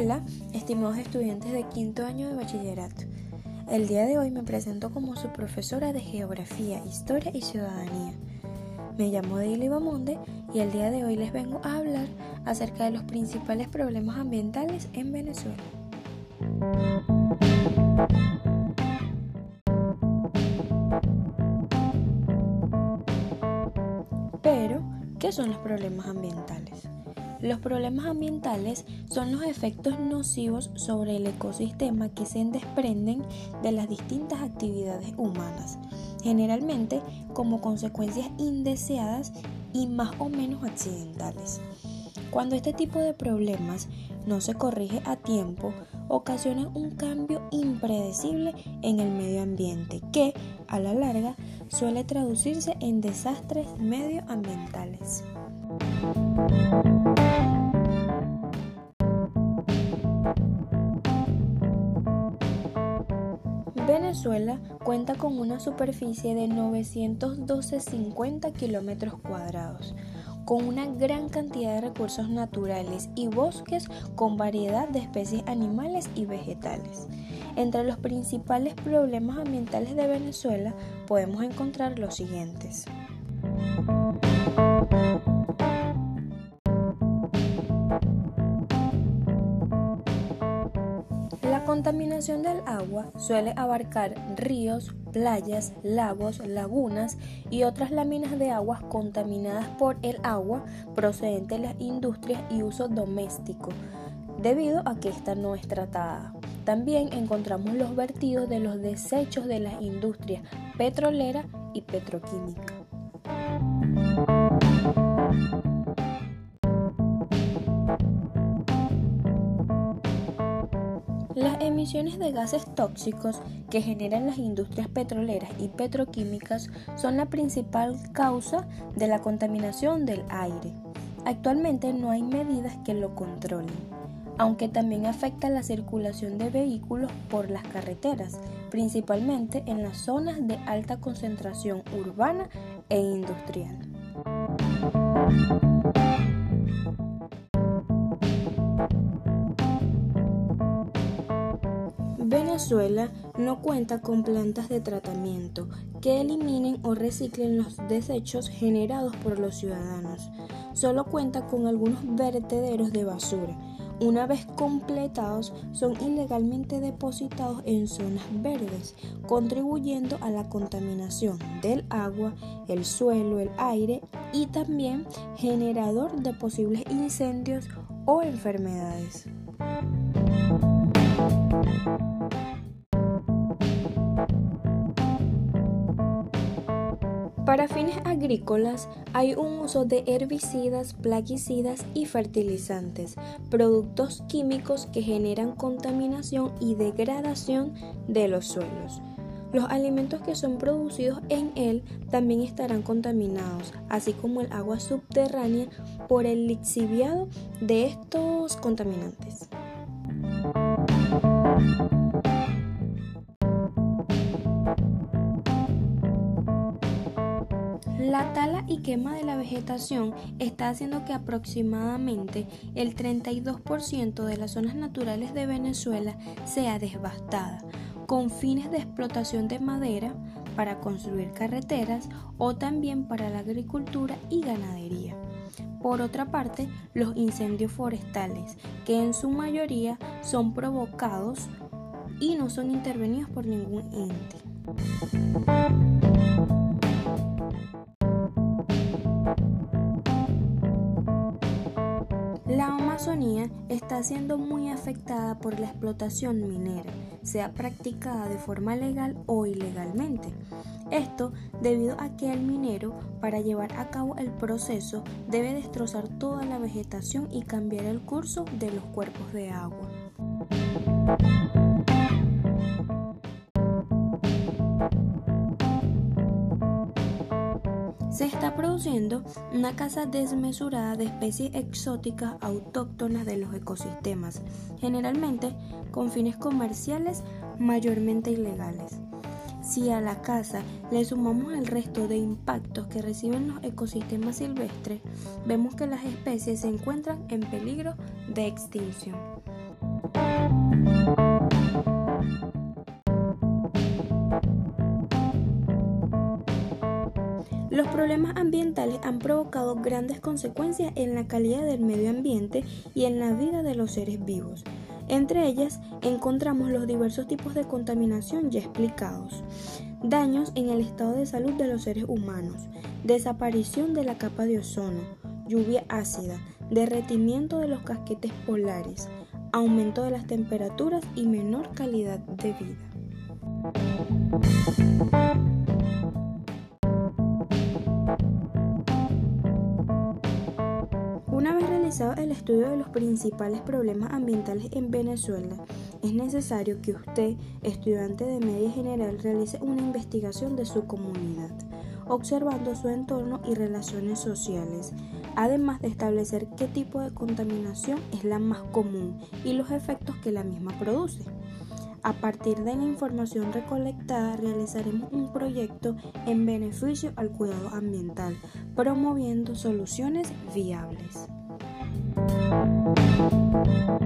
Hola, estimados estudiantes de quinto año de bachillerato. El día de hoy me presento como su profesora de Geografía, Historia y Ciudadanía. Me llamo Deila Bamonde y el día de hoy les vengo a hablar acerca de los principales problemas ambientales en Venezuela. Pero, ¿qué son los problemas ambientales? Los problemas ambientales son los efectos nocivos sobre el ecosistema que se desprenden de las distintas actividades humanas, generalmente como consecuencias indeseadas y más o menos accidentales. Cuando este tipo de problemas no se corrige a tiempo, ocasionan un cambio impredecible en el medio ambiente que, a la larga, suele traducirse en desastres medioambientales. Venezuela cuenta con una superficie de 912,50 kilómetros cuadrados, con una gran cantidad de recursos naturales y bosques con variedad de especies animales y vegetales. Entre los principales problemas ambientales de Venezuela podemos encontrar los siguientes. Contaminación del agua suele abarcar ríos, playas, lagos, lagunas y otras láminas de aguas contaminadas por el agua procedente de las industrias y uso doméstico, debido a que ésta no es tratada. También encontramos los vertidos de los desechos de las industrias petrolera y petroquímica. Emisiones de gases tóxicos que generan las industrias petroleras y petroquímicas son la principal causa de la contaminación del aire. Actualmente no hay medidas que lo controlen, aunque también afecta la circulación de vehículos por las carreteras, principalmente en las zonas de alta concentración urbana e industrial. Venezuela no cuenta con plantas de tratamiento que eliminen o reciclen los desechos generados por los ciudadanos. Solo cuenta con algunos vertederos de basura. Una vez completados, son ilegalmente depositados en zonas verdes, contribuyendo a la contaminación del agua, el suelo, el aire y también generador de posibles incendios o enfermedades. Para fines agrícolas hay un uso de herbicidas, plaguicidas y fertilizantes, productos químicos que generan contaminación y degradación de los suelos. Los alimentos que son producidos en él también estarán contaminados, así como el agua subterránea por el lixiviado de estos contaminantes. La tala y quema de la vegetación está haciendo que aproximadamente el 32% de las zonas naturales de Venezuela sea devastada, con fines de explotación de madera para construir carreteras o también para la agricultura y ganadería. Por otra parte, los incendios forestales, que en su mayoría son provocados y no son intervenidos por ningún ente. Siendo muy afectada por la explotación minera, sea practicada de forma legal o ilegalmente. Esto debido a que el minero, para llevar a cabo el proceso, debe destrozar toda la vegetación y cambiar el curso de los cuerpos de agua. Produciendo una caza desmesurada de especies exóticas autóctonas de los ecosistemas, generalmente con fines comerciales mayormente ilegales. Si a la caza le sumamos el resto de impactos que reciben los ecosistemas silvestres, vemos que las especies se encuentran en peligro de extinción. Los problemas ambientales han provocado grandes consecuencias en la calidad del medio ambiente y en la vida de los seres vivos. Entre ellas encontramos los diversos tipos de contaminación ya explicados, daños en el estado de salud de los seres humanos, desaparición de la capa de ozono, lluvia ácida, derretimiento de los casquetes polares, aumento de las temperaturas y menor calidad de vida. Realizado el estudio de los principales problemas ambientales en Venezuela, es necesario que usted, estudiante de media general, realice una investigación de su comunidad, observando su entorno y relaciones sociales, además de establecer qué tipo de contaminación es la más común y los efectos que la misma produce. A partir de la información recolectada realizaremos un proyecto en beneficio al cuidado ambiental, promoviendo soluciones viables. Thank you.